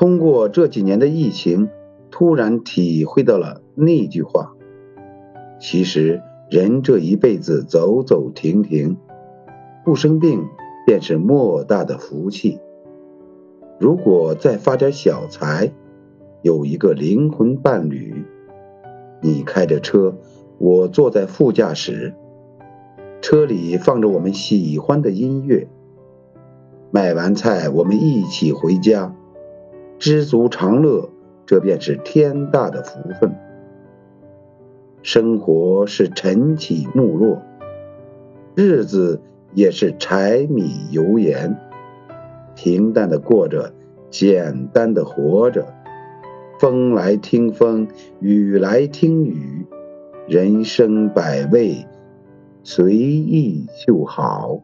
通过这几年的疫情，突然体会到了那句话：其实人这一辈子走走停停，不生病便是莫大的福气。如果再发点小财，有一个灵魂伴侣，你开着车，我坐在副驾驶，车里放着我们喜欢的音乐。买完菜，我们一起回家，知足常乐，这便是天大的福分。生活是晨起暮落，日子也是柴米油盐，平淡的过着，简单的活着。风来听风，雨来听雨，人生百味，随意就好。